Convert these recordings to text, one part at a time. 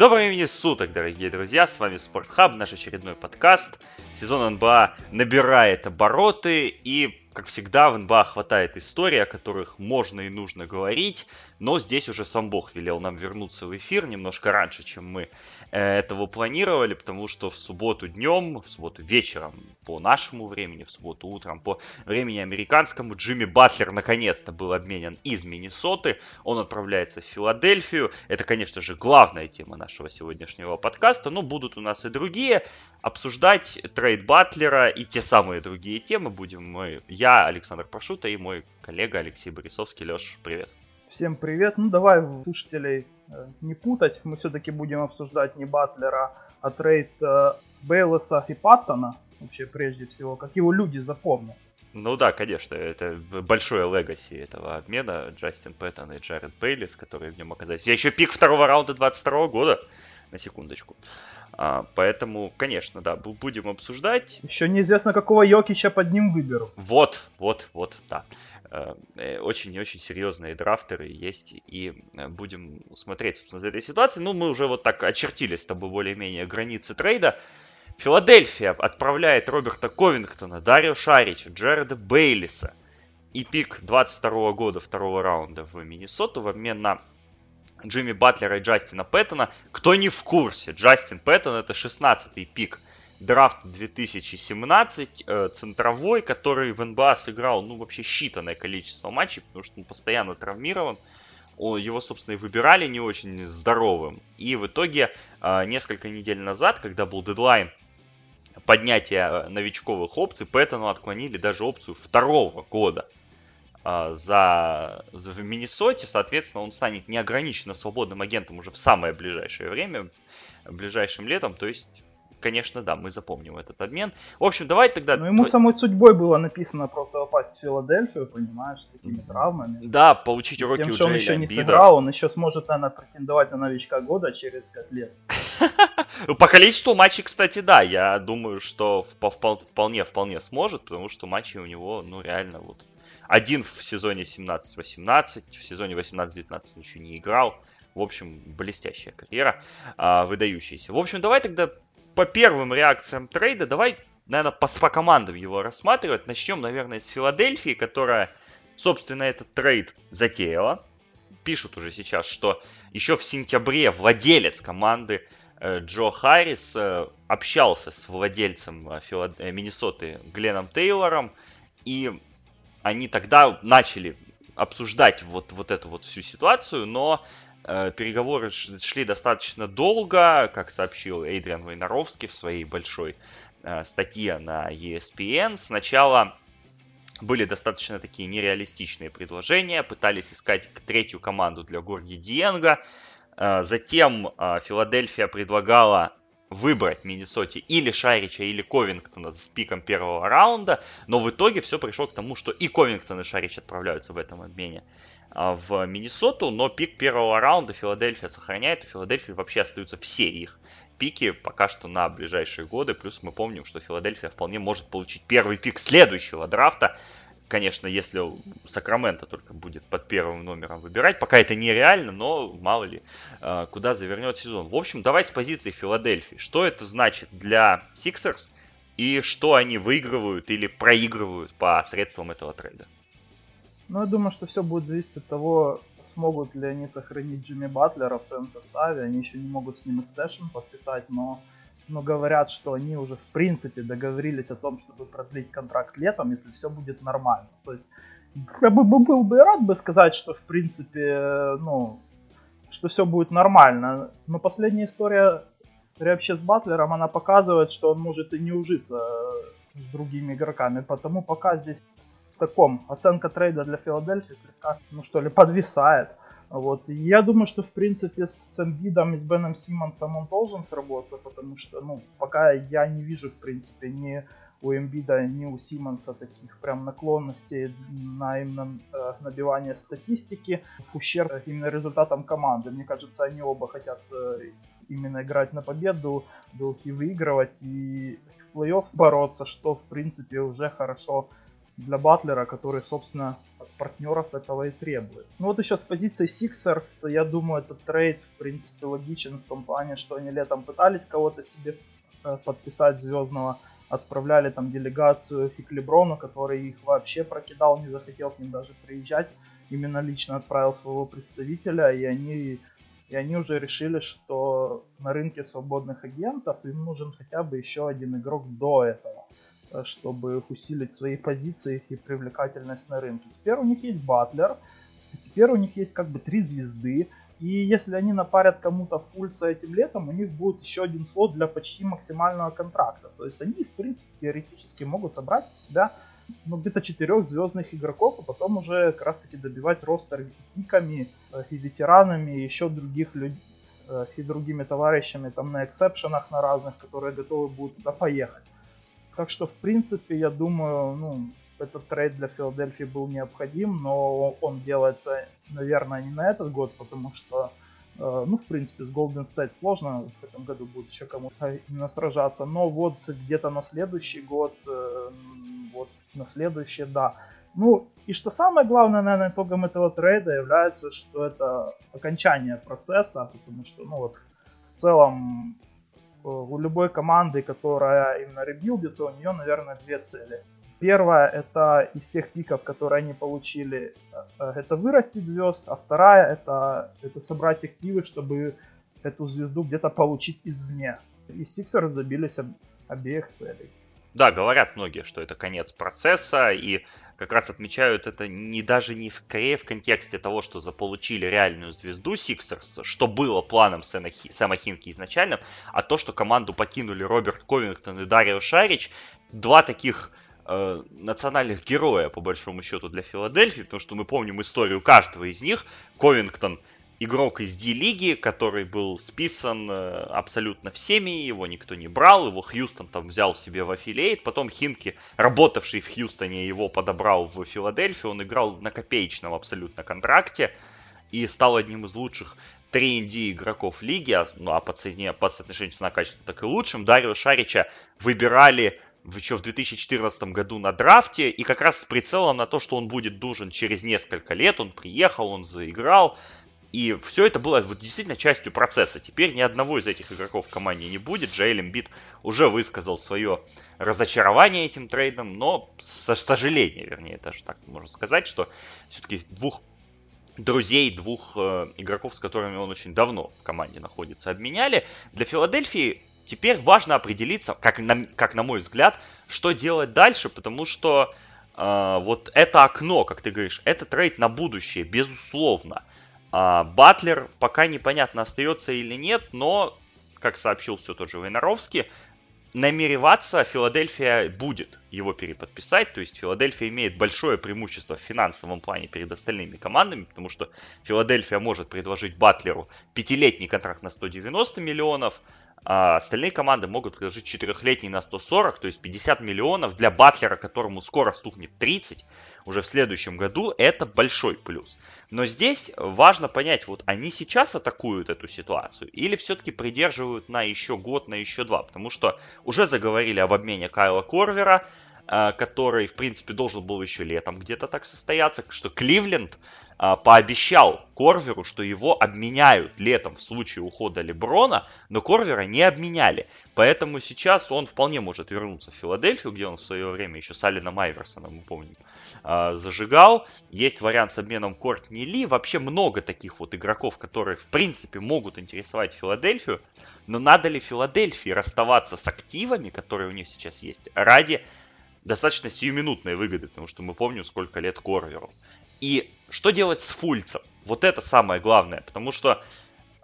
Доброго времени суток, дорогие друзья, с вами Спортхаб, наш очередной подкаст. Сезон НБА набирает обороты и, как всегда, в НБА хватает историй, о которых можно и нужно говорить, но здесь уже сам Бог велел нам вернуться в эфир немножко раньше, чем мы этого планировали, потому что в субботу днем, в субботу вечером по нашему времени, в субботу утром по времени американскому, Джимми Батлер наконец-то был обменен из Миннесоты. Он отправляется в Филадельфию. Это, конечно же, главная тема нашего сегодняшнего подкаста, но будут у нас и другие. Обсуждать трейд Батлера и те самые другие темы будем мы, я, Александр Пашута и мой коллега Алексей Борисовский. Леш, привет. Всем привет. Ну давай слушателей э, не путать. Мы все-таки будем обсуждать не Батлера, а трейд э, Бейлесса и Паттона. Вообще прежде всего, как его люди запомнят. Ну да, конечно, это большое легаси этого обмена. Джастин Пэттон и Джаред Бейлис, которые в нем оказались. Я еще пик второго раунда 22 года, на секундочку. А, поэтому, конечно, да, будем обсуждать. Еще неизвестно, какого Йокича под ним выберу. Вот, вот, вот, да. Очень-очень э, серьезные драфтеры есть, и э, будем смотреть, собственно, за этой ситуацией. Ну, мы уже вот так очертили с тобой более-менее границы трейда. Филадельфия отправляет Роберта Ковингтона, Дарио Шарича, Джареда Бейлиса и пик 22 года второго раунда в Миннесоту в обмен на Джимми Батлера и Джастина Пэттона. Кто не в курсе, Джастин Пэттон это 16-й пик драфт 2017, э, центровой, который в НБА сыграл, ну, вообще считанное количество матчей, потому что он постоянно травмирован. Его, собственно, и выбирали не очень здоровым. И в итоге, э, несколько недель назад, когда был дедлайн поднятия новичковых опций, Пэттону отклонили даже опцию второго года э, за, за в Миннесоте. Соответственно, он станет неограниченно свободным агентом уже в самое ближайшее время, ближайшим летом. То есть конечно, да, мы запомним этот обмен. В общем, давай тогда... Ну, ему самой судьбой было написано просто попасть в Филадельфию, понимаешь, с такими травмами. Да, получить уроки тем, у что он еще не сыграл, он еще сможет, наверное, претендовать на новичка года через 5 лет. По количеству матчей, кстати, да, я думаю, что вполне, вполне сможет, потому что матчи у него, ну, реально вот... Один в сезоне 17-18, в сезоне 18-19 он еще не играл. В общем, блестящая карьера, а, выдающаяся. В общем, давай тогда по первым реакциям трейда, давай, наверное, по, по командам его рассматривать. Начнем, наверное, с Филадельфии, которая, собственно, этот трейд затеяла. Пишут уже сейчас, что еще в сентябре владелец команды э, Джо Харрис э, общался с владельцем э, Филад... Миннесоты Гленном Тейлором, и они тогда начали обсуждать вот, вот эту вот всю ситуацию, но переговоры шли достаточно долго, как сообщил Эйдриан Войнаровский в своей большой э, статье на ESPN. Сначала были достаточно такие нереалистичные предложения, пытались искать третью команду для Горги Диенга. Э, затем Филадельфия предлагала выбрать Миннесоте или Шарича, или Ковингтона с пиком первого раунда, но в итоге все пришло к тому, что и Ковингтон, и Шарич отправляются в этом обмене. А, в Миннесоту, но пик первого раунда Филадельфия сохраняет. У Филадельфии вообще остаются все их пики пока что на ближайшие годы. Плюс мы помним, что Филадельфия вполне может получить первый пик следующего драфта. Конечно, если Сакраменто только будет под первым номером выбирать. Пока это нереально, но мало ли, а, куда завернет сезон. В общем, давай с позиции Филадельфии. Что это значит для Сиксерс и что они выигрывают или проигрывают по средствам этого трейда? Ну, я думаю, что все будет зависеть от того, смогут ли они сохранить Джимми Батлера в своем составе. Они еще не могут с ним extension подписать, но, но говорят, что они уже в принципе договорились о том, чтобы продлить контракт летом, если все будет нормально. То есть я бы был бы рад бы сказать, что в принципе, ну, что все будет нормально. Но последняя история вообще с Батлером, она показывает, что он может и не ужиться с другими игроками. Потому пока здесь таком оценка трейда для Филадельфии слегка, ну что ли, подвисает. Вот. я думаю, что в принципе с Эмбидом и с Беном Симмонсом он должен сработаться, потому что, ну, пока я не вижу, в принципе, ни у Эмбида, ни у Симмонса таких прям наклонностей на именно э, набивание статистики в ущерб именно результатам команды. Мне кажется, они оба хотят э, именно играть на победу, и выигрывать и в плей-офф бороться, что в принципе уже хорошо для Батлера, который, собственно, от партнеров этого и требует. Ну вот еще с позиции Sixers, я думаю, этот трейд, в принципе, логичен в том плане, что они летом пытались кого-то себе э, подписать звездного, отправляли там делегацию к Леброну, который их вообще прокидал, не захотел к ним даже приезжать. Именно лично отправил своего представителя, и они, и они уже решили, что на рынке свободных агентов им нужен хотя бы еще один игрок до этого, чтобы усилить свои позиции и привлекательность на рынке. Теперь у них есть Батлер, теперь у них есть как бы три звезды, и если они напарят кому-то фульца этим летом, у них будет еще один слот для почти максимального контракта. То есть они, в принципе, теоретически могут собрать себя ну, где-то четырех звездных игроков, а потом уже как раз таки добивать ростер пиками э, и ветеранами, и еще других людей э, и другими товарищами там на эксепшенах на разных, которые готовы будут туда поехать. Так что, в принципе, я думаю, ну, этот трейд для Филадельфии был необходим, но он делается, наверное, не на этот год, потому что, э, ну, в принципе, с Golden State сложно в этом году будет еще кому-то именно сражаться, но вот где-то на следующий год, э, вот на следующий, да. Ну, и что самое главное, наверное, итогом этого трейда является, что это окончание процесса, потому что, ну, вот в целом у любой команды, которая именно ребилдится, у нее, наверное, две цели – Первая это из тех пиков, которые они получили, э, это вырастить звезд, а вторая это, это собрать активы, чтобы эту звезду где-то получить извне. И Sixers добились об, обеих целей. Да, говорят многие, что это конец процесса, и как раз отмечают это не даже не в Корее в контексте того, что заполучили реальную звезду Сиксерс, что было планом Сэма, Сэма Хинки изначально, а то, что команду покинули Роберт Ковингтон и Дарио Шарич, два таких э, национальных героя, по большому счету, для Филадельфии, потому что мы помним историю каждого из них. Ковингтон игрок из D-лиги, который был списан э, абсолютно всеми, его никто не брал, его Хьюстон там взял себе в аффилиейт, потом Хинки, работавший в Хьюстоне, его подобрал в Филадельфию, он играл на копеечном абсолютно контракте и стал одним из лучших 3 игроков лиги, а, ну а по цене, по соотношению цена-качество так и лучшим, Дарио Шарича выбирали еще в 2014 году на драфте, и как раз с прицелом на то, что он будет нужен через несколько лет, он приехал, он заиграл, и все это было вот действительно частью процесса. Теперь ни одного из этих игроков в команде не будет. Джейлем Бит уже высказал свое разочарование этим трейдом, но со сожалением, вернее, даже так можно сказать, что все-таки двух друзей, двух э, игроков, с которыми он очень давно в команде находится, обменяли. Для Филадельфии Теперь важно определиться, как на, как на мой взгляд, что делать дальше, потому что э, вот это окно, как ты говоришь, это трейд на будущее, безусловно. Э, Батлер пока непонятно остается или нет, но, как сообщил все тот же Войнаровский, намереваться Филадельфия будет его переподписать. То есть Филадельфия имеет большое преимущество в финансовом плане перед остальными командами, потому что Филадельфия может предложить Батлеру пятилетний контракт на 190 миллионов, а остальные команды могут предложить четырехлетний на 140, то есть 50 миллионов для Батлера, которому скоро стукнет 30, уже в следующем году, это большой плюс. Но здесь важно понять, вот они сейчас атакуют эту ситуацию или все-таки придерживают на еще год, на еще два, потому что уже заговорили об обмене Кайла Корвера, а, который, в принципе, должен был еще летом где-то так состояться, что Кливленд а, пообещал Корверу, что его обменяют летом в случае ухода Леброна, но Корвера не обменяли. Поэтому сейчас он вполне может вернуться в Филадельфию, где он в свое время еще с Алином Айверсоном, мы помним, а, зажигал. Есть вариант с обменом Кортни Ли. Вообще много таких вот игроков, которые в принципе могут интересовать Филадельфию. Но надо ли Филадельфии расставаться с активами, которые у них сейчас есть, ради достаточно сиюминутной выгоды, потому что мы помним, сколько лет Корверу. И что делать с Фульцем? Вот это самое главное, потому что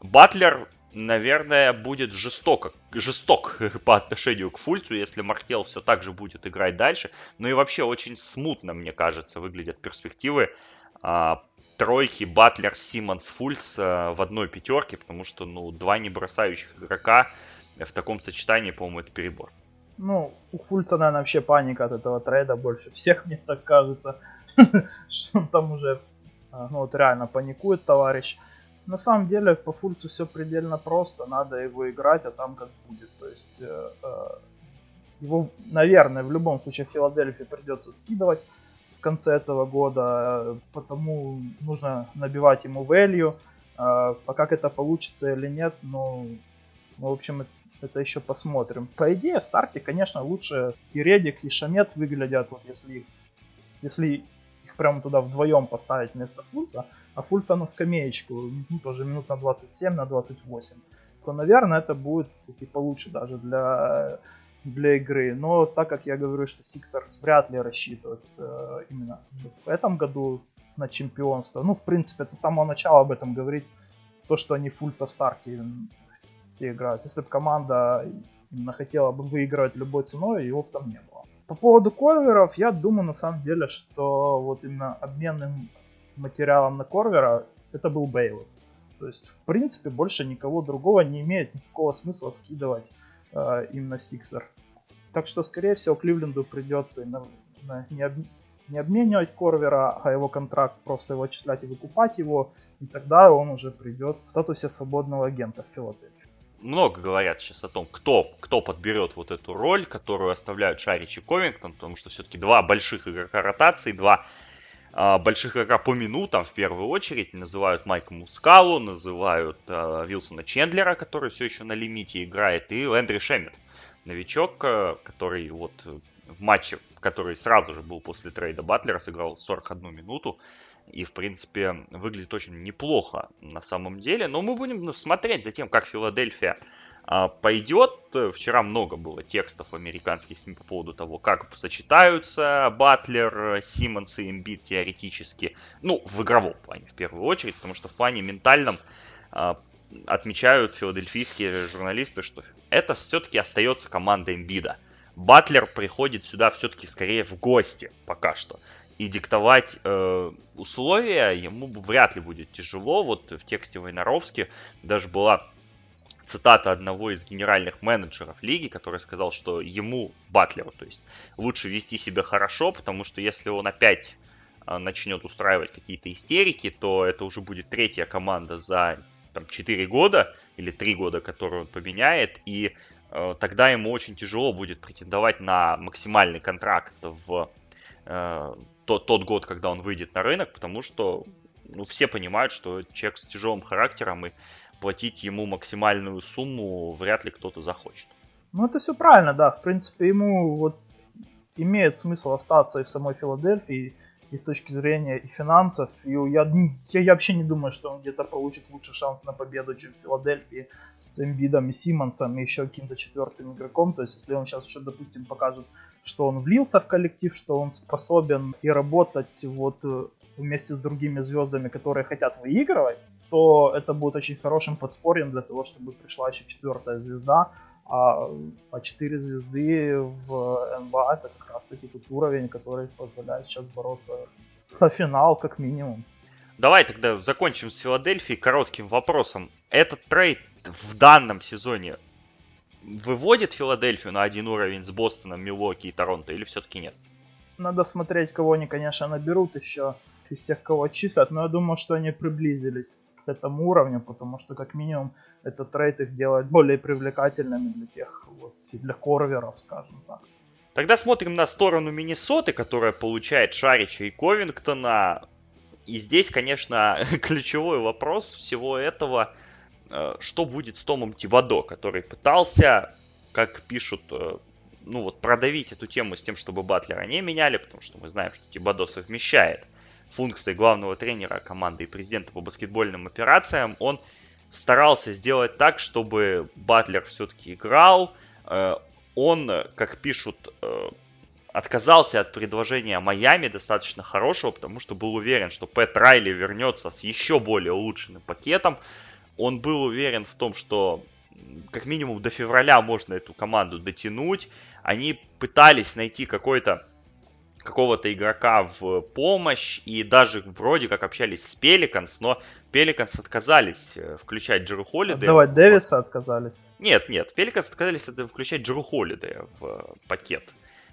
Батлер, наверное, будет жестоко, жесток по отношению к Фульцу, если Маркел все так же будет играть дальше. Ну и вообще очень смутно, мне кажется, выглядят перспективы а, тройки Батлер, Симмонс, Фульц а, в одной пятерке, потому что, ну, два не бросающих игрока в таком сочетании, по-моему, это перебор. Ну, у Фульца, наверное, вообще паника от этого трейда больше всех, мне так кажется. что он там уже, а, ну вот реально паникует товарищ. На самом деле по Фульцу все предельно просто, надо его играть, а там как будет. То есть э, э, его, наверное, в любом случае Филадельфии придется скидывать в конце этого года, потому нужно набивать ему value. А, пока это получится или нет, ну, ну в общем, это еще посмотрим. По идее, в старте, конечно, лучше и Редик, и Шамет выглядят, вот если, если прямо туда вдвоем поставить вместо Фульца, а Фульца на скамеечку, ну, тоже минут на 27, на 28, то, наверное, это будет таки получше даже для, для игры. Но так как я говорю, что Сиксерс вряд ли рассчитывают э, именно в этом году на чемпионство, ну, в принципе, это с самого начала об этом говорить, то, что они Фульта в старте играют. Если бы команда именно хотела бы выигрывать любой ценой, его бы там не было. По поводу корверов, я думаю на самом деле, что вот именно обменным материалом на корвера это был Бейлос. То есть, в принципе, больше никого другого не имеет никакого смысла скидывать э, именно Сиксер. Так что, скорее всего, Кливленду придется именно не, об, не обменивать Корвера, а его контракт просто его отчислять и выкупать его, и тогда он уже придет в статусе свободного агента в Филадельфию много говорят сейчас о том, кто, кто подберет вот эту роль, которую оставляют Шарич и Ковингтон, потому что все-таки два больших игрока ротации, два э, больших игрока по минутам в первую очередь. Называют Майка Мускалу, называют э, Вилсона Чендлера, который все еще на лимите играет, и Лэндри Шемет, новичок, э, который вот в матче, который сразу же был после трейда Батлера, сыграл 41 минуту, и, в принципе, выглядит очень неплохо на самом деле. Но мы будем ну, смотреть за тем, как Филадельфия а, пойдет. Вчера много было текстов американских СМИ по поводу того, как сочетаются Батлер, Симмонс и Эмбит теоретически. Ну, в игровом плане в первую очередь, потому что в плане ментальном а, отмечают филадельфийские журналисты, что это все-таки остается команда Эмбида. Батлер приходит сюда все-таки скорее в гости пока что и диктовать э, условия ему вряд ли будет тяжело. Вот в тексте Войнаровски даже была цитата одного из генеральных менеджеров лиги, который сказал, что ему, Батлеру, то есть, лучше вести себя хорошо, потому что если он опять э, начнет устраивать какие-то истерики, то это уже будет третья команда за там, 4 года или 3 года, которую он поменяет, и э, тогда ему очень тяжело будет претендовать на максимальный контракт в э, тот, тот год, когда он выйдет на рынок, потому что ну, все понимают, что человек с тяжелым характером и платить ему максимальную сумму вряд ли кто-то захочет. Ну, это все правильно, да. В принципе, ему вот имеет смысл остаться и в самой Филадельфии, и с точки зрения и финансов. И я, я, я вообще не думаю, что он где-то получит лучший шанс на победу, чем в Филадельфии с Эмбидом и Симмонсом и еще каким-то четвертым игроком. То есть, если он сейчас еще, допустим, покажет, что он влился в коллектив, что он способен и работать вот э, вместе с другими звездами, которые хотят выигрывать, то это будет очень хорошим подспорьем для того, чтобы пришла еще четвертая звезда, а, а 4 звезды в НБА это как раз таки тот уровень, который позволяет сейчас бороться за финал как минимум. Давай тогда закончим с Филадельфией коротким вопросом. Этот трейд в данном сезоне выводит Филадельфию на один уровень с Бостоном, Милуоки и Торонто или все-таки нет? Надо смотреть, кого они, конечно, наберут еще из тех, кого отчислят, но я думаю, что они приблизились к этому уровню, потому что как минимум этот трейд их делает более привлекательными для тех, вот, для корверов, скажем так. Тогда смотрим на сторону Миннесоты, которая получает Шарича и Ковингтона. И здесь, конечно, ключевой вопрос всего этого, что будет с Томом Тивадо, который пытался, как пишут, э, ну вот продавить эту тему с тем, чтобы Батлера не меняли, потому что мы знаем, что Тибадо совмещает функции главного тренера команды и президента по баскетбольным операциям, он старался сделать так, чтобы Батлер все-таки играл. Э, он, как пишут, э, отказался от предложения Майами достаточно хорошего, потому что был уверен, что Пэт Райли вернется с еще более улучшенным пакетом. Он был уверен в том, что как минимум до февраля можно эту команду дотянуть. Они пытались найти какой-то какого-то игрока в помощь, и даже вроде как общались с Пеликанс, но Пеликанс отказались э, включать Джеру Холлидея. Давай Дэвиса отказались? Нет, нет, Пеликанс отказались включать Джеру Холлидея в э, пакет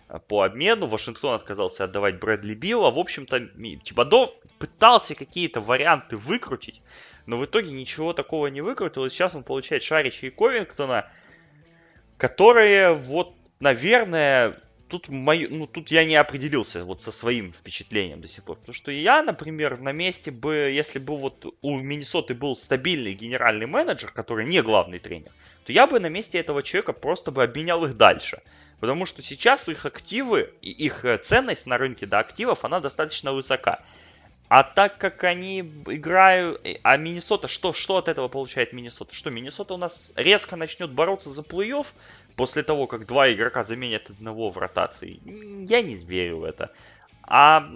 э, по обмену. Вашингтон отказался отдавать Брэдли Билла. В общем-то, Тибадо пытался какие-то варианты выкрутить, но в итоге ничего такого не выкрутил. И сейчас он получает Шарича и Ковингтона, которые вот, наверное, тут, мою, ну, тут я не определился вот со своим впечатлением до сих пор. Потому что я, например, на месте бы, если бы вот у Миннесоты был стабильный генеральный менеджер, который не главный тренер, то я бы на месте этого человека просто бы обменял их дальше. Потому что сейчас их активы и их э, ценность на рынке до активов, она достаточно высока. А так как они играют... Э, а Миннесота, что, что от этого получает Миннесота? Что, Миннесота у нас резко начнет бороться за плей-офф после того, как два игрока заменят одного в ротации? Я не верю в это. А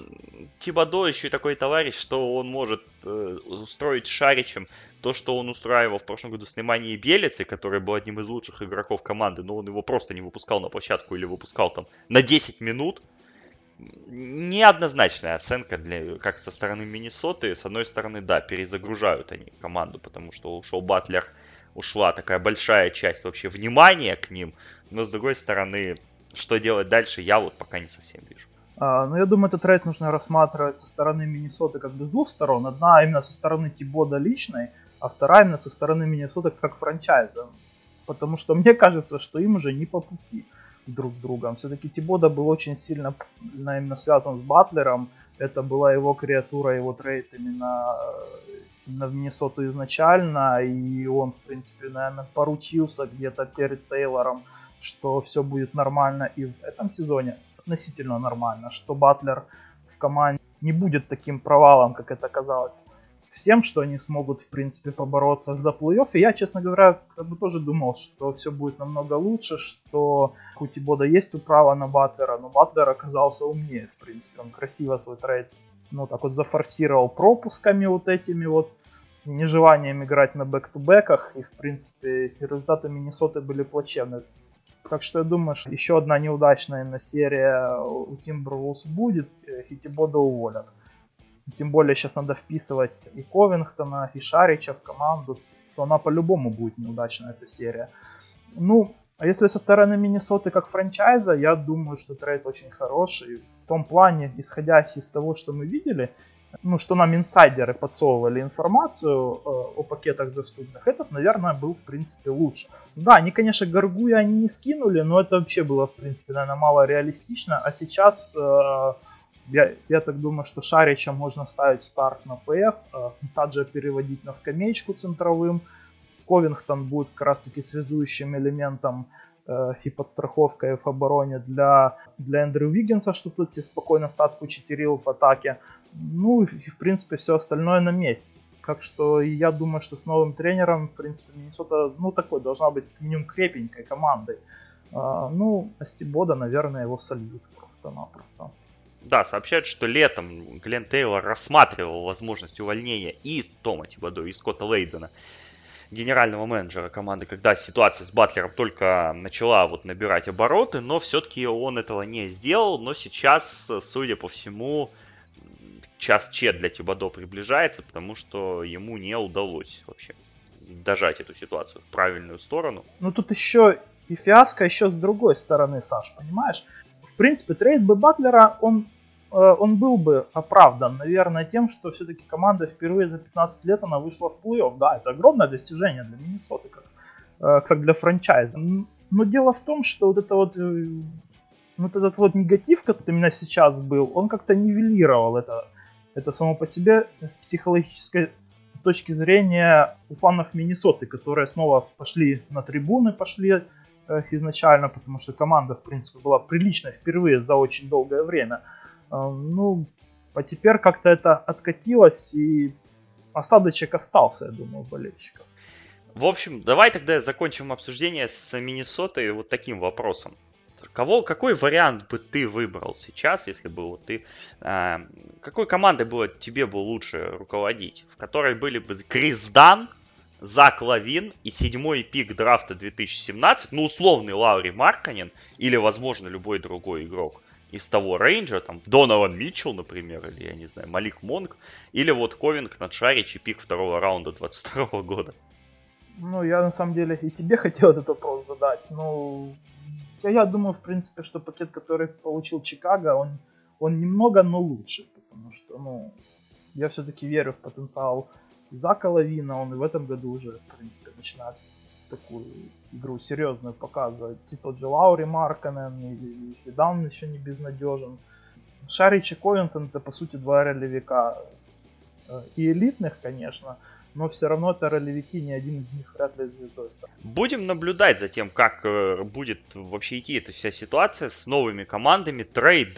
Тибадо еще такой товарищ, что он может э, устроить Шаричем то, что он устраивал в прошлом году с Неманией Белицей, который был одним из лучших игроков команды, но он его просто не выпускал на площадку или выпускал там на 10 минут, неоднозначная оценка для, как со стороны Миннесоты. С одной стороны, да, перезагружают они команду, потому что ушел Батлер, ушла такая большая часть вообще внимания к ним. Но с другой стороны, что делать дальше, я вот пока не совсем вижу. А, ну, я думаю, этот трейд нужно рассматривать со стороны Миннесоты как бы с двух сторон. Одна именно со стороны Тибода личной, а вторая именно со стороны Миннесоты как франчайза. Потому что мне кажется, что им уже не по пути друг с другом. Все-таки Тибода был очень сильно именно связан с Батлером. Это была его креатура, его трейд именно, именно в Миннесоту изначально. И он, в принципе, наверное, поручился где-то перед Тейлором, что все будет нормально и в этом сезоне относительно нормально, что Батлер в команде не будет таким провалом, как это казалось всем, что они смогут, в принципе, побороться за плей-офф. И я, честно говоря, как бы тоже думал, что все будет намного лучше, что у Тибода есть управа на Батлера, но Батлер оказался умнее, в принципе. Он красиво свой трейд, ну, так вот зафорсировал пропусками вот этими вот, нежеланием играть на бэк-то-бэках, и, в принципе, результаты Миннесоты были плачевны. Так что я думаю, что еще одна неудачная на серия у Тимберлс будет, и Тибода уволят. Тем более сейчас надо вписывать и Ковингтона, и Шарича в команду, то она по-любому будет неудачная эта серия. Ну, а если со стороны Миннесоты как франчайза, я думаю, что трейд очень хороший. В том плане, исходя из того, что мы видели, ну, что нам инсайдеры подсовывали информацию э, о пакетах доступных, этот, наверное, был, в принципе, лучше. Да, они, конечно, Гаргуя они не скинули, но это вообще было, в принципе, наверное, мало реалистично. А сейчас э, я, я так думаю, что Шарича можно ставить старт на ПФ, э, Таджа переводить на скамеечку центровым. Ковингтон будет как раз таки связующим элементом э, и подстраховкой в обороне для, для Эндрю Виггинса, чтобы тут себе спокойно статку читерил в атаке. Ну и, в принципе все остальное на месте. Так что я думаю, что с новым тренером, в принципе, Миннесота, ну, такой должна быть минимум крепенькой командой. А, ну, Астибода, наверное, его сольют просто-напросто. Да, сообщают, что летом Глен Тейлор рассматривал возможность увольнения и Тома Тибадо, и Скотта Лейдена, генерального менеджера команды, когда ситуация с Батлером только начала вот набирать обороты, но все-таки он этого не сделал, но сейчас, судя по всему, час чет для Тибадо приближается, потому что ему не удалось вообще дожать эту ситуацию в правильную сторону. Ну тут еще и фиаско еще с другой стороны, Саш, понимаешь? В принципе, трейд бы Батлера, он он был бы оправдан, наверное, тем, что все-таки команда впервые за 15 лет она вышла в плей-офф. Да, это огромное достижение для Миннесоты, как, э, как для франчайза. Но дело в том, что вот это вот э, вот этот вот негатив, который у меня сейчас был, он как-то нивелировал это, это само по себе с психологической точки зрения у фанов Миннесоты, которые снова пошли на трибуны, пошли э, изначально, потому что команда, в принципе, была приличной впервые за очень долгое время. А, ну, а теперь как-то это откатилось, и осадочек остался, я думаю, у болельщиков. В общем, давай тогда закончим обсуждение с Миннесотой вот таким вопросом. Кого, какой вариант бы ты выбрал сейчас, если бы вот ты... Э, какой командой было тебе бы лучше руководить? В которой были бы Крис Дан, Зак Лавин и седьмой пик драфта 2017, ну условный Лаури Марканин или, возможно, любой другой игрок из того range а, там, Донован Митчелл, например, или, я не знаю, Малик Монк, или вот Ковингтон, Шарич и пик второго раунда 22 года. Ну, я на самом деле и тебе хотел этот вопрос задать. Ну, я, я думаю, в принципе, что пакет, который получил Чикаго, он, он немного, но лучше, потому что, ну, я все-таки верю в потенциал Зака Лавина, он и в этом году уже, в принципе, начинает такую игру серьезную показывать. И тот же Лаури Марканен, или Фидан еще не безнадежен. Шарич и Ковентон это по сути два ролевика. Э, и элитных, конечно, но все равно это ролевики, ни один из них вряд ли звездой станет. Будем наблюдать за тем, как э, будет вообще идти эта вся ситуация с новыми командами. Трейд,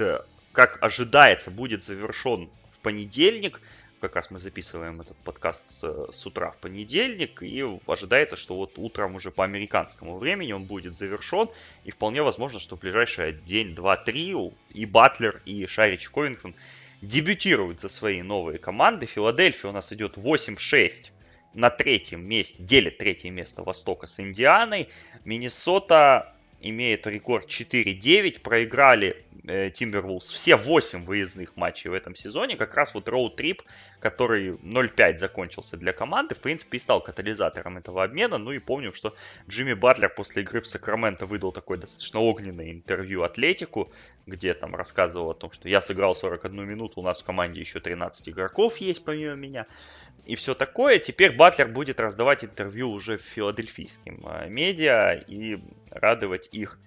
как ожидается, будет завершен в понедельник как раз мы записываем этот подкаст с, с утра в понедельник, и ожидается, что вот утром уже по американскому времени он будет завершен, и вполне возможно, что в ближайший день, два, три и Батлер, и Шарич Ковингтон дебютируют за свои новые команды. Филадельфия у нас идет 8-6 на третьем месте, делит третье место Востока с Индианой. Миннесота имеет рекорд 4-9, проиграли э, Timberwolves все 8 выездных матчей в этом сезоне, как раз вот роуд-трип, который 0-5 закончился для команды, в принципе, и стал катализатором этого обмена, ну и помним, что Джимми Батлер после игры в Сакраменто выдал такое достаточно огненное интервью Атлетику, где там рассказывал о том, что я сыграл 41 минуту, у нас в команде еще 13 игроков есть помимо меня, и все такое. Теперь Батлер будет раздавать интервью уже филадельфийским э, медиа и радовать их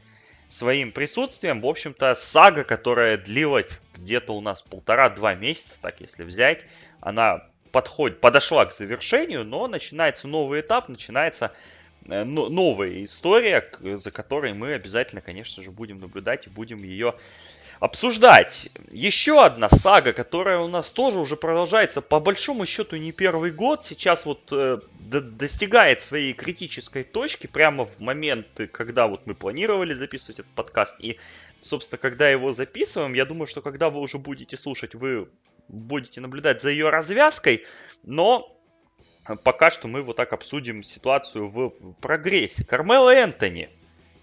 своим присутствием. В общем-то, сага, которая длилась где-то у нас полтора-два месяца, так если взять, она подходит, подошла к завершению, но начинается новый этап, начинается э, новая история, за которой мы обязательно, конечно же, будем наблюдать и будем ее обсуждать. Еще одна сага, которая у нас тоже уже продолжается по большому счету не первый год. Сейчас вот э, достигает своей критической точки прямо в момент, когда вот мы планировали записывать этот подкаст. И, собственно, когда его записываем, я думаю, что когда вы уже будете слушать, вы будете наблюдать за ее развязкой. Но пока что мы вот так обсудим ситуацию в прогрессе. Кармела Энтони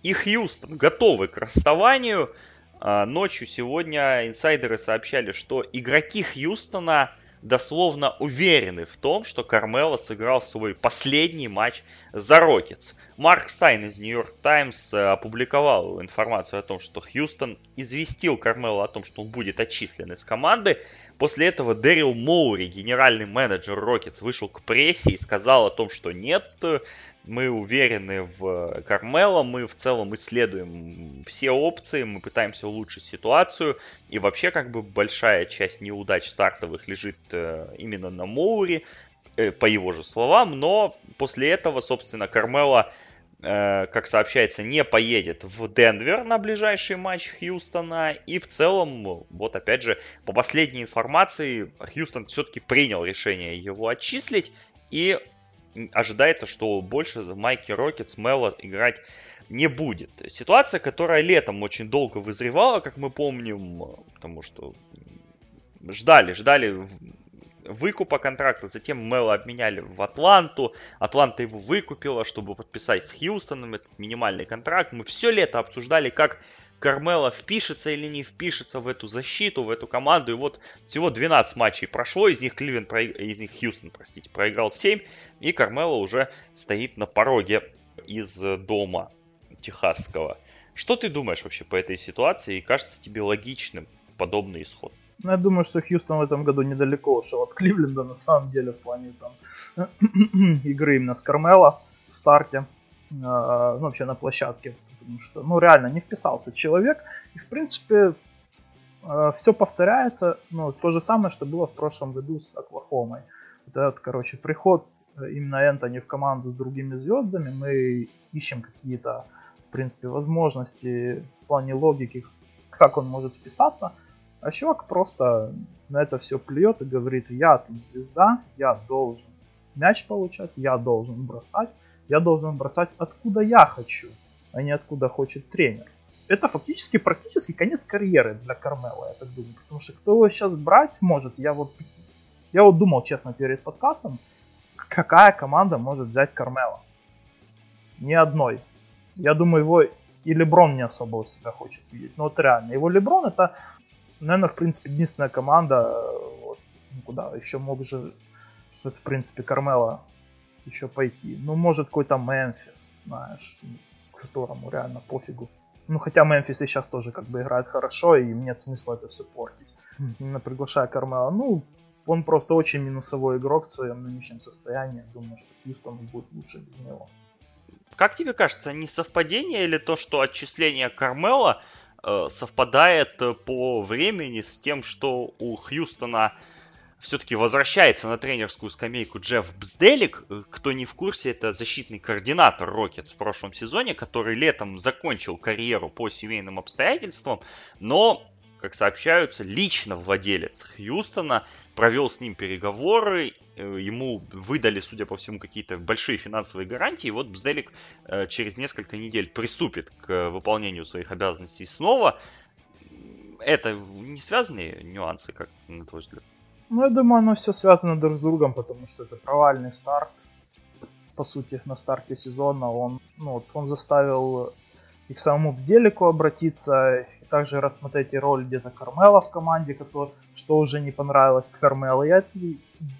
и Хьюстон готовы к расставанию. А, ночью сегодня инсайдеры сообщали, что игроки Хьюстона дословно уверены в том, что Кармело сыграл свой последний матч за Рокетс. Марк Стайн из Нью-Йорк Таймс э, опубликовал информацию о том, что Хьюстон известил Кармело о том, что он будет отчислен из команды. После этого Дэрил Моури, генеральный менеджер Рокетс, вышел к прессе и сказал о том, что нет, мы уверены в Кармело, мы в целом исследуем все опции, мы пытаемся улучшить ситуацию. И вообще, как бы, большая часть неудач стартовых лежит э, именно на Моури, э, по его же словам. Но после этого, собственно, Кармело, э, как сообщается, не поедет в Денвер на ближайший матч Хьюстона. И в целом, вот опять же, по последней информации, Хьюстон все-таки принял решение его отчислить. И ожидается, что больше за Майки Рокетс Мелло играть не будет. Ситуация, которая летом очень долго вызревала, как мы помним, потому что ждали, ждали выкупа контракта, затем Мелла обменяли в Атланту, Атланта его выкупила, чтобы подписать с Хьюстоном этот минимальный контракт. Мы все лето обсуждали, как Кармела впишется или не впишется в эту защиту, в эту команду. И вот всего 12 матчей прошло, из них Кливен, из них Хьюстон, простите, проиграл 7. И Кармела уже стоит на пороге из дома техасского. Что ты думаешь вообще по этой ситуации? И кажется тебе логичным подобный исход? Ну, я думаю, что Хьюстон в этом году недалеко ушел от Кливленда, на самом деле, в плане там игры именно с Кармела в старте, а, ну, вообще на площадке, потому что, ну, реально не вписался человек, и, в принципе, а, все повторяется, ну, то же самое, что было в прошлом году с Оклахомой. Вот этот, короче, приход именно Энтони в команду с другими звездами, мы ищем какие-то, в принципе, возможности в плане логики, как он может вписаться. А чувак просто на это все плюет и говорит, я тут звезда, я должен мяч получать, я должен бросать, я должен бросать откуда я хочу, а не откуда хочет тренер. Это фактически практически конец карьеры для Кармела, я так думаю. Потому что кто его сейчас брать может, я вот, я вот думал, честно, перед подкастом, какая команда может взять Кармела? Ни одной. Я думаю, его и Леброн не особо у себя хочет видеть. Но вот реально, его Леброн это, наверное, в принципе, единственная команда, вот, ну, куда еще мог же, что в принципе, Кармела еще пойти. Ну, может, какой-то Мемфис, знаешь, которому реально пофигу. Ну, хотя Мемфис и сейчас тоже как бы играет хорошо, и нет смысла это все портить. Именно приглашая Кармела. Ну, он просто очень минусовой игрок в своем нынешнем состоянии. Думаю, что Хьюстон будет лучше без него. как тебе кажется, не совпадение или то, что отчисление Кармела э, совпадает э, по времени с тем, что у Хьюстона все-таки возвращается на тренерскую скамейку Джефф Бзделик. Кто не в курсе, это защитный координатор Рокетс в прошлом сезоне, который летом закончил карьеру по семейным обстоятельствам, но как сообщаются, лично владелец Хьюстона провел с ним переговоры, э, ему выдали, судя по всему, какие-то большие финансовые гарантии, и вот Бзделик э, через несколько недель приступит к выполнению своих обязанностей снова. Это не связанные нюансы, как на твой взгляд? Ну, я думаю, оно все связано друг с другом, потому что это провальный старт. По сути, на старте сезона он, ну, он заставил и к самому Бзделику обратиться, и также рассмотреть и роль где-то Кармела в команде, который, что уже не понравилось Кармелу. Я,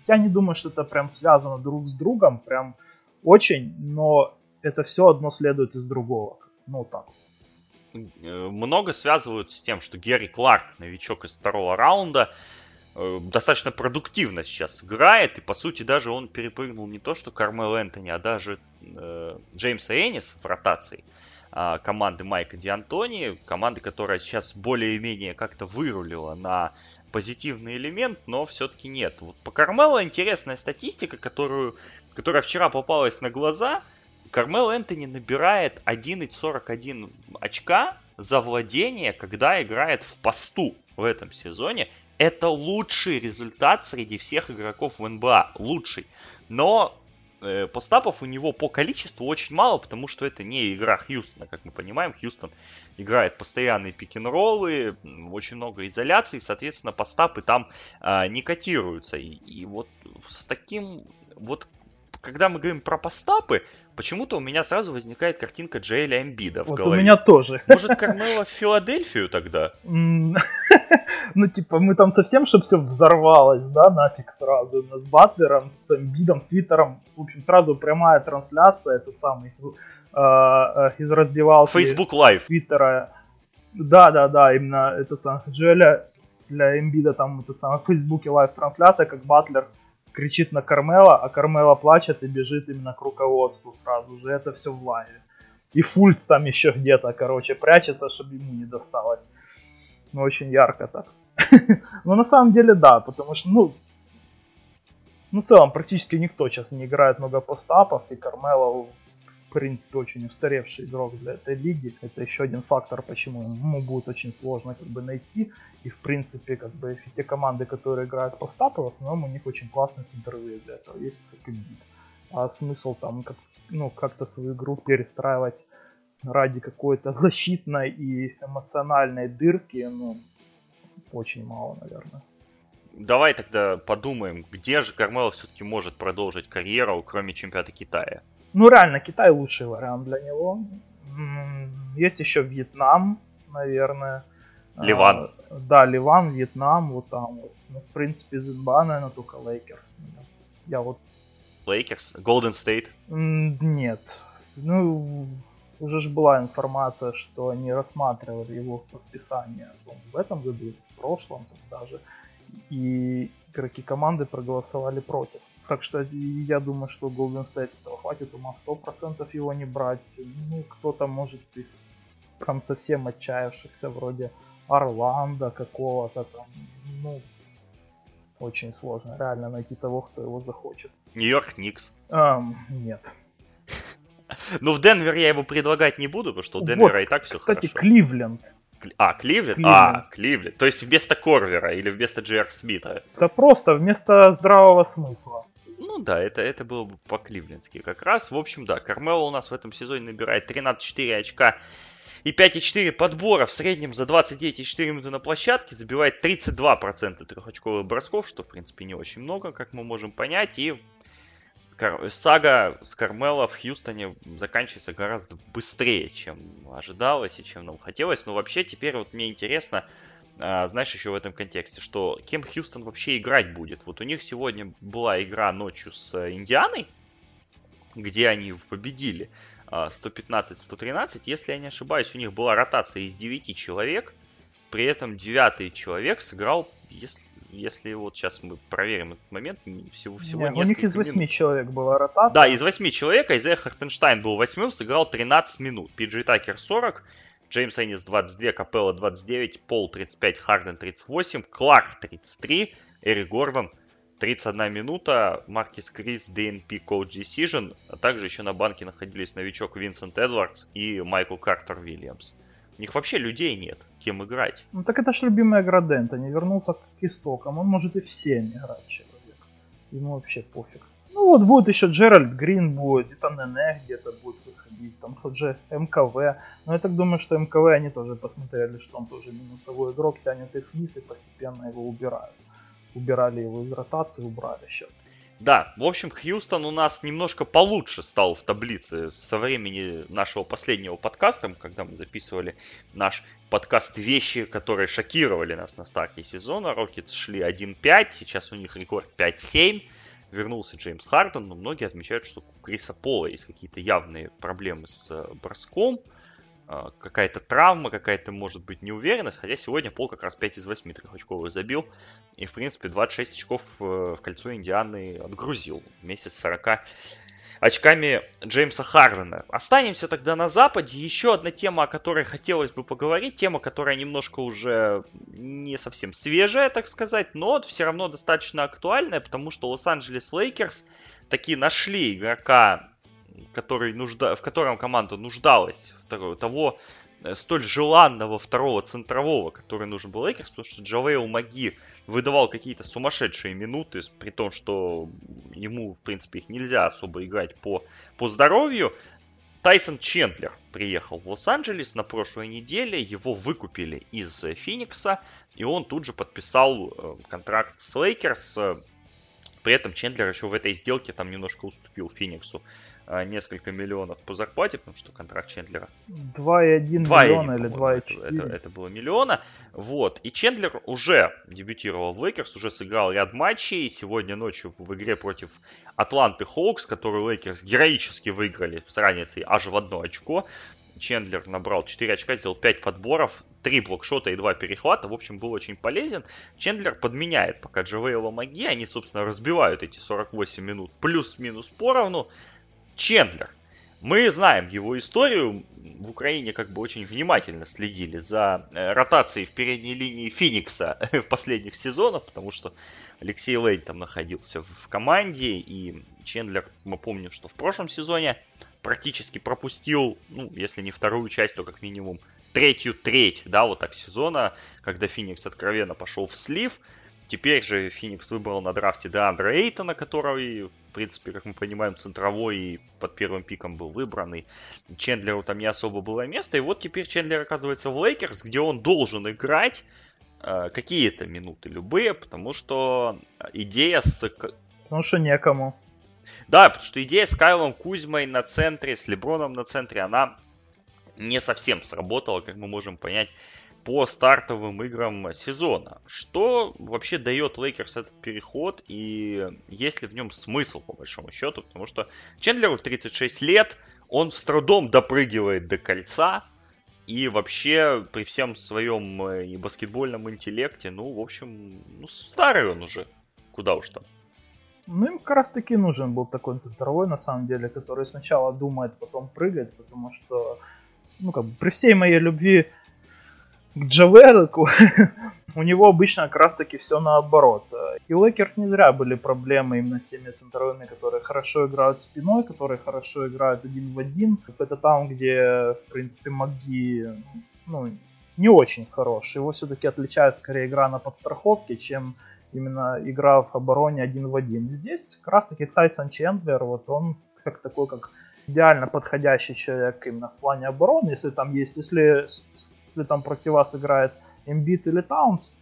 я не думаю, что это прям связано друг с другом, прям очень, но это все одно следует из другого. Ну, так. Э, много связывают с тем, что Герри Кларк, новичок из второго раунда, достаточно продуктивно сейчас играет, и по сути даже он перепрыгнул не то что Кармел Энтони, а даже э, Джеймса Энис в ротации э, команды Майка Диантони, команды, которая сейчас более-менее как-то вырулила на позитивный элемент, но все-таки нет. Вот по Кармелу интересная статистика, которую, которая вчера попалась на глаза. Кармел Энтони набирает 1,41 очка за владение, когда играет в посту в этом сезоне это лучший результат среди всех игроков в НБА. Лучший. Но э, постапов у него по количеству очень мало, потому что это не игра Хьюстона, как мы понимаем. Хьюстон играет постоянные пик-н-роллы, очень много изоляций, соответственно, постапы там э, не котируются. И, и вот с таким... Вот когда мы говорим про постапы, почему-то у меня сразу возникает картинка Джейля Эмбида в вот голове. у меня тоже. Может, Кармела в Филадельфию тогда? Ну, типа, мы там совсем, чтобы все взорвалось, да, нафиг сразу. С Батлером, с Эмбидом, с Твиттером. В общем, сразу прямая трансляция, этот самый, э, э, из раздевалки. Facebook Live. Твиттера. Да, да, да, именно этот самый Джеля для Эмбида там этот самый в Фейсбуке лайв трансляция, как Батлер кричит на Кармела, а Кармела плачет и бежит именно к руководству сразу же. Это все в лайве. И Фульц там еще где-то, короче, прячется, чтобы ему не досталось. Ну, очень ярко так. Но на самом деле да, потому что, ну, ну, в целом, практически никто сейчас не играет много постапов, и Кармело, в принципе, очень устаревший игрок для этой лиги. Это еще один фактор, почему ему будет очень сложно как бы найти. И, в принципе, как бы те команды, которые играют постапы, в основном у них очень классные центровые для этого есть, как и бит. А смысл там как, ну, как-то свою игру перестраивать ради какой-то защитной и эмоциональной дырки, ну, очень мало, наверное. Давай тогда подумаем, где же Кармело все-таки может продолжить карьеру, кроме чемпионата Китая? Ну, реально, Китай лучший вариант для него. Есть еще Вьетнам, наверное. Ливан. А, да, Ливан, Вьетнам, вот там вот. Ну, в принципе, НБА, наверное, только Лейкерс. Я вот... Лейкерс? Голден Стейт? Нет. Ну, уже же была информация, что они рассматривали его подписание в этом году, в прошлом там даже, и игроки команды проголосовали против. Так что я думаю, что Golden State этого хватит ума 100% его не брать. Ну, кто-то может из там совсем отчаявшихся, вроде Орландо какого-то там, ну, очень сложно реально найти того, кто его захочет. Нью-Йорк Никс. Um, нет. Ну, в Денвер я его предлагать не буду, потому что у Денвера вот, и так все кстати, хорошо. Кливленд. А, Кливленд? Кливленд? А, Кливленд. То есть вместо Корвера или вместо Джер Смита? Это просто вместо здравого смысла. Ну да, это, это было бы по-кливлендски как раз. В общем, да, Кармело у нас в этом сезоне набирает 13-4 очка и 5,4 подбора в среднем за 29,4 минуты на площадке, забивает 32% трехочковых бросков, что в принципе не очень много, как мы можем понять, и сага с Кармело в Хьюстоне заканчивается гораздо быстрее, чем ожидалось и чем нам хотелось. Но вообще теперь вот мне интересно, знаешь, еще в этом контексте, что кем Хьюстон вообще играть будет. Вот у них сегодня была игра ночью с Индианой, где они победили 115-113. А, Если я не ошибаюсь, у них была ротация из 9 человек. При этом девятый человек сыграл, если если вот сейчас мы проверим этот момент, всего, всего Нет, У них из восьми человек была ротация. Да, из восьми человек, Айзея Хартенштайн был восьмым, сыграл 13 минут. Пиджей Такер 40, Джеймс Эннис 22, Капелла 29, Пол 35, Харден 38, Кларк 33, Эрик Гордон 31 минута, Маркис Крис, DNP Coach Decision, а также еще на банке находились новичок Винсент Эдвардс и Майкл Картер Вильямс. У них вообще людей нет, кем играть. Ну так это ж любимая игра Дентони, вернулся к истокам, он может и всем играть человек. Ему вообще пофиг. Ну вот будет еще Джеральд Грин будет, и Нене где-то будет выходить, там тот же МКВ. Но я так думаю, что МКВ они тоже посмотрели, что он тоже минусовой игрок, тянет их вниз и постепенно его убирают. Убирали его из ротации, убрали сейчас. Да, в общем, Хьюстон у нас немножко получше стал в таблице со времени нашего последнего подкаста, когда мы записывали наш подкаст «Вещи, которые шокировали нас на старте сезона». Рокетс шли 1-5, сейчас у них рекорд 5-7 вернулся Джеймс Харден, но многие отмечают, что у Криса Пола есть какие-то явные проблемы с э, броском, э, какая-то травма, какая-то, может быть, неуверенность, хотя сегодня Пол как раз 5 из 8 трехочковых забил, и, в принципе, 26 очков э, в кольцо Индианы отгрузил вместе с 40 очками Джеймса Хардена. Останемся тогда на Западе. Еще одна тема, о которой хотелось бы поговорить. Тема, которая немножко уже не совсем свежая, так сказать, но все равно достаточно актуальная, потому что Лос-Анджелес Лейкерс таки нашли игрока, который нужда... в котором команда нуждалась, того столь желанного второго центрового, который нужен был Лейкерс, потому что Джавейл Маги выдавал какие-то сумасшедшие минуты, при том, что ему, в принципе, их нельзя особо играть по, по здоровью. Тайсон Чендлер приехал в Лос-Анджелес на прошлой неделе, его выкупили из Феникса, и он тут же подписал э, контракт с Лейкерс. При этом Чендлер еще в этой сделке там немножко уступил Фениксу несколько миллионов по зарплате, потому что контракт Чендлера... 2,1 миллиона или 2,4. Это, это, это было миллиона. Вот. И Чендлер уже дебютировал в Лейкерс, уже сыграл ряд матчей. Сегодня ночью в игре против Атланты Хоукс, которую Лейкерс героически выиграли с разницей аж в одно очко. Чендлер набрал 4 очка, сделал 5 подборов, 3 блокшота и 2 перехвата. В общем, был очень полезен. Чендлер подменяет пока Джавейла Маги. Они, собственно, разбивают эти 48 минут плюс-минус поровну. Чендлер. Мы знаем его историю. В Украине как бы очень внимательно следили за э, ротацией в передней линии Феникса в последних сезонах, потому что Алексей Лейн там находился в команде, и Чендлер, мы помним, что в прошлом сезоне практически пропустил, ну, если не вторую часть, то как минимум третью треть, да, вот так сезона, когда Феникс откровенно пошел в слив. Теперь же Феникс выбрал на драфте Деандра Эйтона, который, в принципе, как мы понимаем, центровой и под первым пиком был выбранный. Чендлеру там не особо было места. И вот теперь Чендлер оказывается в Лейкерс, где он должен играть э, какие-то минуты, любые, потому что идея с... Потому что некому. Да, потому что идея с Кайлом Кузьмой на центре, с Леброном на центре, она не совсем сработала, как мы можем понять по стартовым играм сезона. Что вообще дает Лейкерс этот переход и есть ли в нем смысл по большому счету? Потому что Чендлеру 36 лет, он с трудом допрыгивает до кольца, и вообще при всем своем э, и баскетбольном интеллекте, ну, в общем, ну, старый он уже. Куда уж там. Ну, им как раз таки нужен был такой центровой, на самом деле, который сначала думает, потом прыгает, потому что, ну, как бы, при всей моей любви к Джавелику, у него обычно как раз таки все наоборот. И у Лейкерс не зря были проблемы именно с теми центровыми, которые хорошо играют спиной, которые хорошо играют один в один. Это там, где, в принципе, Макги, ну, не очень хорош. Его все-таки отличает скорее игра на подстраховке, чем именно игра в обороне один в один. Здесь как раз таки Тайсон Чендлер, вот он как такой, как идеально подходящий человек именно в плане обороны, если там есть, если если там против вас играет Эмбит или Таунс,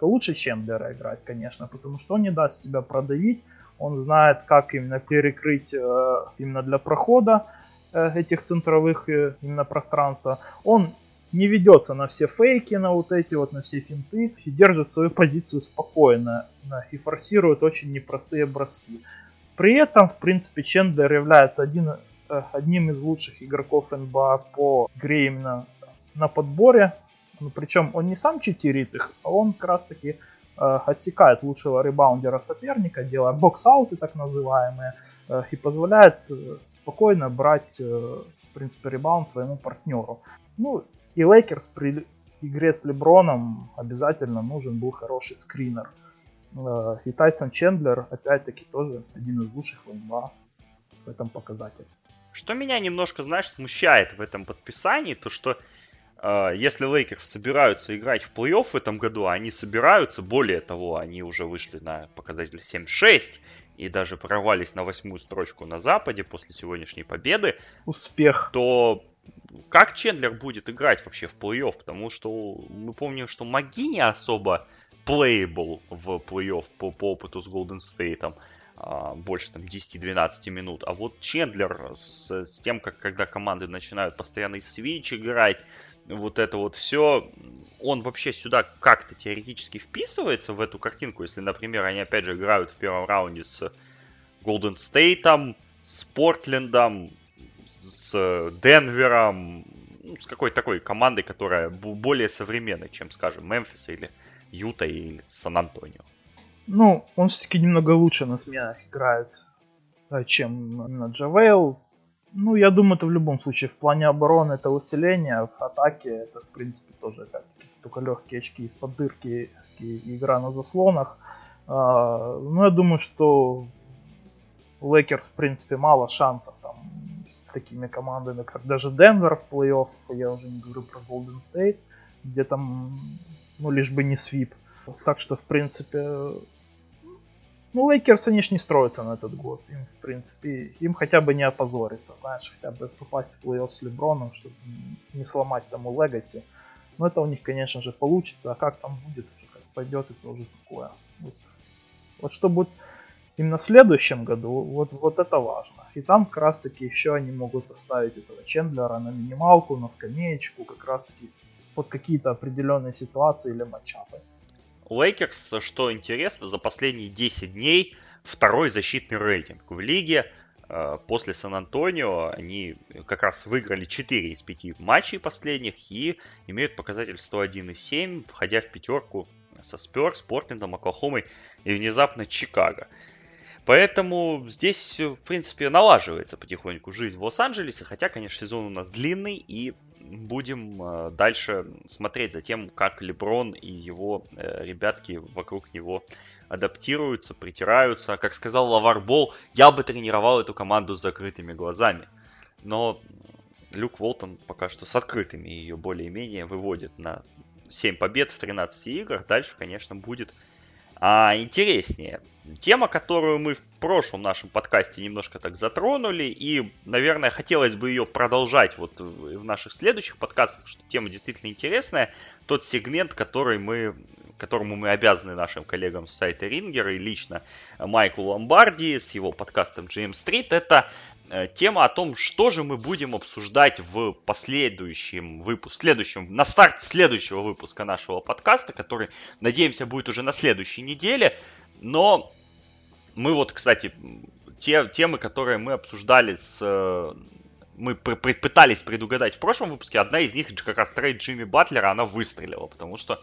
то лучше Чендлера играть, конечно, потому что он не даст себя продавить, он знает, как именно перекрыть э, именно для прохода э, этих центровых э, именно пространства. Он не ведется на все фейки, на вот эти вот, на все финты, и держит свою позицию спокойно да, и форсирует очень непростые броски. При этом, в принципе, Чендлер является один, э, одним из лучших игроков НБА по игре именно на подборе. Ну, причем он не сам читерит их, а он как раз таки э, отсекает лучшего ребаундера соперника, делая box-out ы так называемые, э, и позволяет э, спокойно брать, в принципе, ребаунд своему партнеру. Ну, и Лейкерс при игре с Леброном обязательно нужен был хороший screener. И Тайсон Чендлер, опять-таки, тоже один из лучших в НБА в этом показателе. Что меня немножко, знаешь, смущает в этом подписании, то что если Лейкерс собираются играть в плей-офф в этом году, а они собираются, более того, они уже вышли на показатель 7-6 и даже прорвались на восьмую строчку на Западе после сегодняшней победы. Успех. То как Чендлер будет играть вообще в плей-офф? Потому что мы помним, что Макги не особо playable в плей-офф по, по опыту с Голден Стейтом. А, больше там 10-12 минут. А вот Чендлер с, с тем, как когда команды начинают постоянный свич играть, вот это вот все, он вообще сюда как-то теоретически вписывается в эту картинку, если, например, они опять же играют в первом раунде с Голден Стейтом, с Портлендом, с Денвером, ну, с какой-то такой командой, которая более современная, чем, скажем, Мемфис или Юта или Сан-Антонио. Ну, он все-таки немного лучше на сменах играет, э, чем наш Джавейл. Ну, я думаю, это в любом случае в плане обороны это усиление, в атаке это, в принципе, тоже только легкие очки из-под дырки и игра на заслонах. А, ну, я думаю, что Лейкерс, в принципе, мало шансов там с такими командами, как даже Денвер в плей-офф, я уже не говорю про Голден Стейт, где там, ну, лишь бы не sweep. Так что, в принципе, ну, Лейкерс, они ж не строятся на этот год. Им, в принципе, им хотя бы не опозориться, знаешь, хотя бы попасть в плей-офф с Леброном, чтобы не сломать тому legacy. Но это у них, конечно же, получится. А как там будет, как пойдет, это уже такое. Вот, вот что будет именно в следующем году, вот, вот это важно. И там как раз таки еще они могут оставить этого Чендлера на минималку, на скамеечку, как раз таки под какие-то определенные ситуации или matchup ы. Лейкерс, что интересно, за последние 10 дней второй защитный рейтинг в лиге. Э, после Сан-Антонио они как раз выиграли 4 из 5 матчей последних и имеют показатель 101,7, входя в пятерку со Спёрс, Портлендом, Оклахомой и внезапно Чикаго. Поэтому здесь, в принципе, налаживается потихоньку жизнь в Лос-Анджелесе, хотя, конечно, сезон у нас длинный, и будем э, дальше смотреть за тем, как Леброн и его э, ребятки вокруг него адаптируются, притираются. Как сказал Лавар Бол, я бы тренировал эту команду с закрытыми глазами. Но Люк Волтон пока что с открытыми ее более-менее выводит на 7 побед в 13 играх. Дальше, конечно, будет а, интереснее. Тема, которую мы в прошлом нашем подкасте немножко так затронули, и, наверное, хотелось бы ее продолжать вот в наших следующих подкастах, что тема действительно интересная. Тот сегмент, который мы, которому мы обязаны нашим коллегам с сайта Рингер и лично Майклу Ломбарди с его подкастом GM Street, это Э, тема о том, что же мы будем обсуждать в последующем выпуске, следующем, на старт следующего выпуска нашего подкаста, который, надеемся, будет уже на следующей неделе. Но мы вот, кстати, те темы, которые мы обсуждали с э, мы пытались предугадать в прошлом выпуске, одна из них как раз трейд Джимми Батлера, она выстрелила, потому что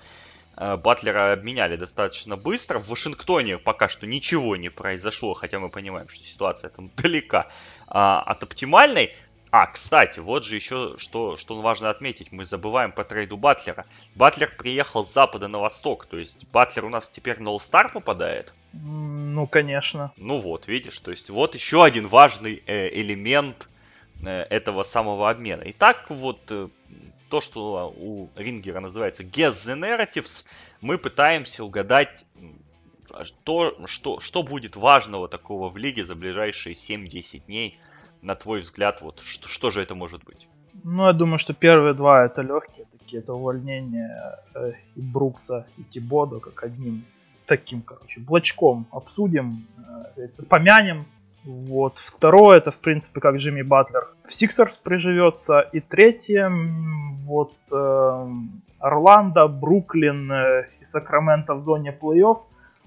Батлера обменяли достаточно быстро. В Вашингтоне пока что ничего не произошло, хотя мы понимаем, что ситуация там далека а, от оптимальной. А, кстати, вот же еще что, что важно отметить. Мы забываем по трейду Батлера. Батлер приехал с запада на восток. То есть Батлер у нас теперь на All-Star попадает. Ну, конечно. Ну вот, видишь. То есть вот еще один важный э, элемент э, этого самого обмена. Итак, вот э, то, что у Рингера называется Guess the Narratives, мы пытаемся угадать то, что, что будет важного такого в лиге за ближайшие 7-10 дней. На твой взгляд, вот что, что же это может быть? Ну, я думаю, что первые два это легкие такие, это увольнение э, и Брукса, и Тибода, как одним таким, короче, блочком обсудим, э, помянем, вот. Второе, это, в принципе, как Джимми Батлер в Сиксерс приживется. И третье, вот э, Орландо, Бруклин э, и Сакраменто в зоне плей-офф,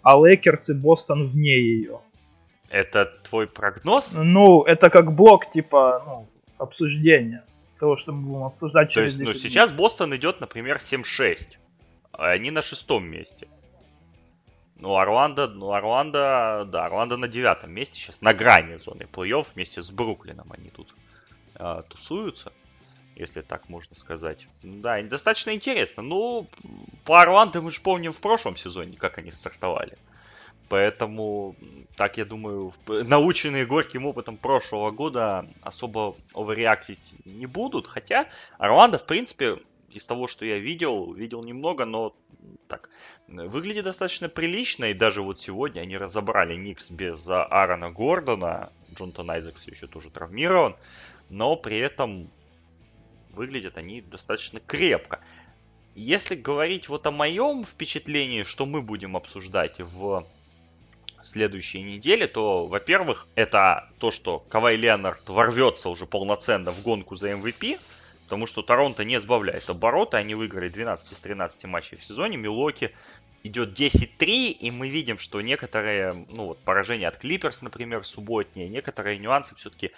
а Лейкерс и Бостон вне ее. Это твой прогноз? Ну, это как блок, типа, ну, обсуждения того, что мы будем обсуждать через То есть, ну, сейчас Бостон идет, например, 7-6. А они на шестом месте. Ну, Орландо, ну, Орландо, да, Орландо на девятом месте сейчас, на грани зоны плей-офф вместе с Бруклином они тут э, тусуются, если так можно сказать. Да, достаточно интересно. Ну, по Орландо мы же помним в прошлом сезоне, как они стартовали. Поэтому, так я думаю, наученные горьким опытом прошлого года особо оверреактить не будут. Хотя Орландо, в принципе, из того, что я видел, видел немного, но так, выглядит достаточно прилично. И даже вот сегодня они разобрали Никс без Аарона Гордона. Джонтон Айзек все еще тоже травмирован. Но при этом выглядят они достаточно крепко. Если говорить вот о моем впечатлении, что мы будем обсуждать в следующей неделе, то, во-первых, это то, что Кавай Леонард ворвется уже полноценно в гонку за MVP, потому что Торонто не сбавляет обороты, они выиграли 12 из 13 матчей в сезоне, Милоки идет 10-3, и мы видим, что некоторые, ну вот, поражения от Клиперс, например, субботние, некоторые нюансы все-таки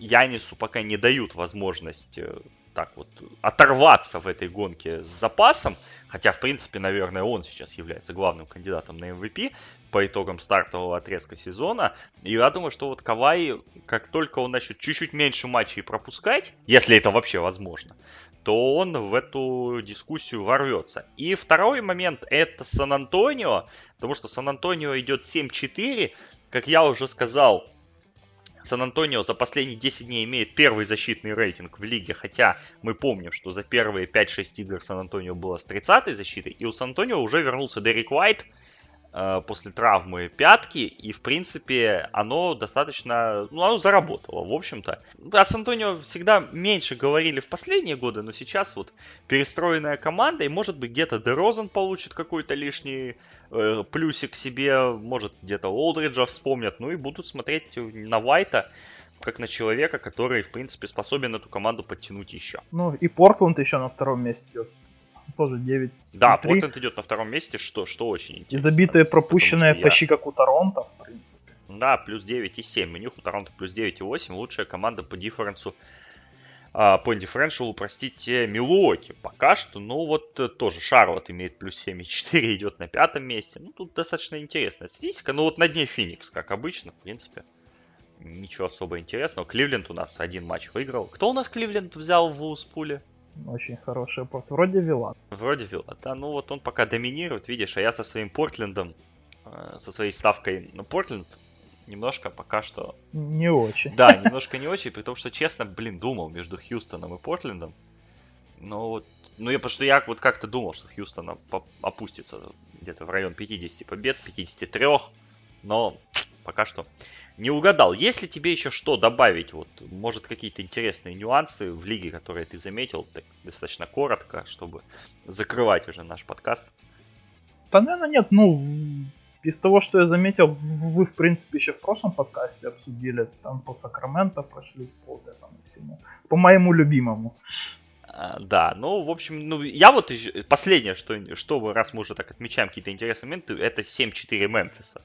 Янису пока не дают возможность э, так вот оторваться в этой гонке с запасом, хотя, в принципе, наверное, он сейчас является главным кандидатом на MVP по итогам стартового отрезка сезона. И я думаю, что вот Кавай, как только он начнет чуть-чуть меньше матчей пропускать, если это вообще возможно, то он в эту дискуссию ворвется. И второй момент это Сан-Антонио, потому что Сан-Антонио идет 7-4, как я уже сказал, Сан-Антонио за последние 10 дней имеет первый защитный рейтинг в лиге, хотя мы помним, что за первые 5-6 игр Сан-Антонио было с 30-й защитой, и у Сан-Антонио уже вернулся Дерек Уайт, после травмы пятки, и, в принципе, оно достаточно, ну, оно заработало, в общем-то. О Сан-Антонио всегда меньше говорили в последние годы, но сейчас вот перестроенная команда, и, может быть, где-то Дерозен получит какой-то лишний э, плюсик себе, может, где-то Олдриджа вспомнят, ну и будут смотреть на Вайта, как на человека, который, в принципе, способен эту команду подтянуть еще. Ну, и Портленд еще на втором месте идет тоже 9 Да, Портленд идет на втором месте, что, что очень интересно. И забитые пропущенные почти как у Торонто, в принципе. Да, плюс 9 и 7. У них у Торонто плюс 9 и 8. Лучшая команда по дифференсу а, по дифференциалу, простите, Милуоки. Пока что, ну вот э, тоже Шарлот имеет плюс 7 и 4, идет на пятом месте. Ну тут достаточно интересная статистика. Ну вот на дне Феникс, как обычно, в принципе. Ничего особо интересного. Кливленд у нас один матч выиграл. Кто у нас Кливленд взял в Вулспуле? Очень хороший пост. Вроде Вилат. Вроде Вилат, да. Ну вот он пока доминирует, видишь, а я со своим Портлендом, э, со своей ставкой на Портленд, немножко пока что... Не очень. Да, немножко не очень, при том, что, честно, блин, думал между Хьюстоном и Портлендом. Но вот, ну я, потому что я вот как-то думал, что Хьюстон опустится где-то в район 50 побед, 53, но пока что не угадал. Если тебе еще что добавить, вот, может, какие-то интересные нюансы в лиге, которые ты заметил, так, достаточно коротко, чтобы закрывать уже наш подкаст? Да, наверное, нет. Ну, из того, что я заметил, вы, в принципе, еще в прошлом подкасте обсудили, там по Сакраменто прошли по этому всему. По моему любимому. А, да, ну, в общем, ну, я вот последнее, что, что раз мы уже так отмечаем какие-то интересные моменты, это 7-4 Мемфиса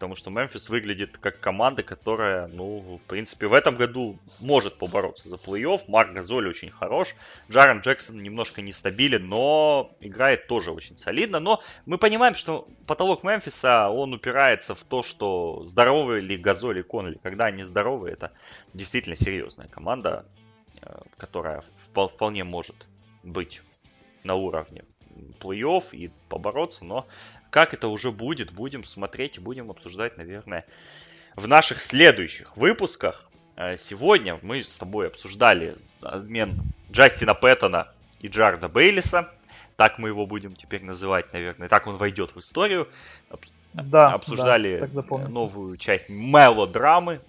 потому что Мемфис выглядит как команда, которая, ну, в принципе, в этом году может побороться за плей-офф. Марк Газоль очень хорош, Джарен Джексон немножко нестабилен, но играет тоже очень солидно. Но мы понимаем, что потолок Мемфиса, он упирается в то, что здоровы ли Газоль и Конли. Когда они здоровы, это действительно серьезная команда, э, которая вполне может быть на уровне плей-офф и побороться, но как это уже будет, будем смотреть и будем обсуждать, наверное, в наших следующих выпусках. Э, сегодня мы с тобой обсуждали обмен Джастина Пэттона и Джарда Бейлиса. Так мы его будем теперь называть, наверное. Так он войдет в историю. Да, обсуждали да, новую часть мелодрамы,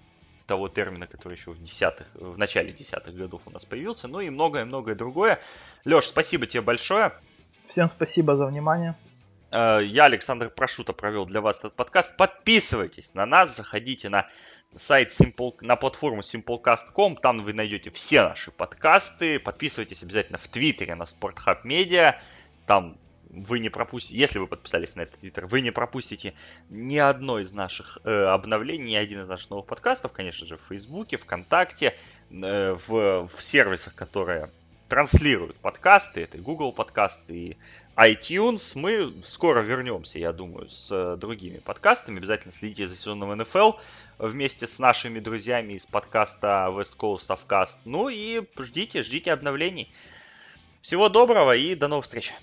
того термина, который еще в, десятых, в начале десятых годов у нас появился. Ну и многое-многое другое. Леш, спасибо тебе большое. Всем спасибо за внимание. Э, я, Александр Прошута, провел для вас этот подкаст. Подписывайтесь на нас, заходите на сайт Simple, на платформу simplecast.com, там вы найдете все наши подкасты. Подписывайтесь обязательно в Твиттере на SportHub Media, там вы не пропустите, если вы подписались на этот твиттер, вы не пропустите ни одно из наших э, обновлений, ни один из наших новых подкастов, конечно же, в Фейсбуке, ВКонтакте, э, в, в сервисах, которые транслируют подкасты. Это Google подкасты и iTunes. Мы скоро вернемся, я думаю, с э, другими подкастами. Обязательно следите за сезоном НФЛ вместе с нашими друзьями из подкаста West Coast Softcast. Ну и ждите, ждите обновлений. Всего доброго и до новых встреч.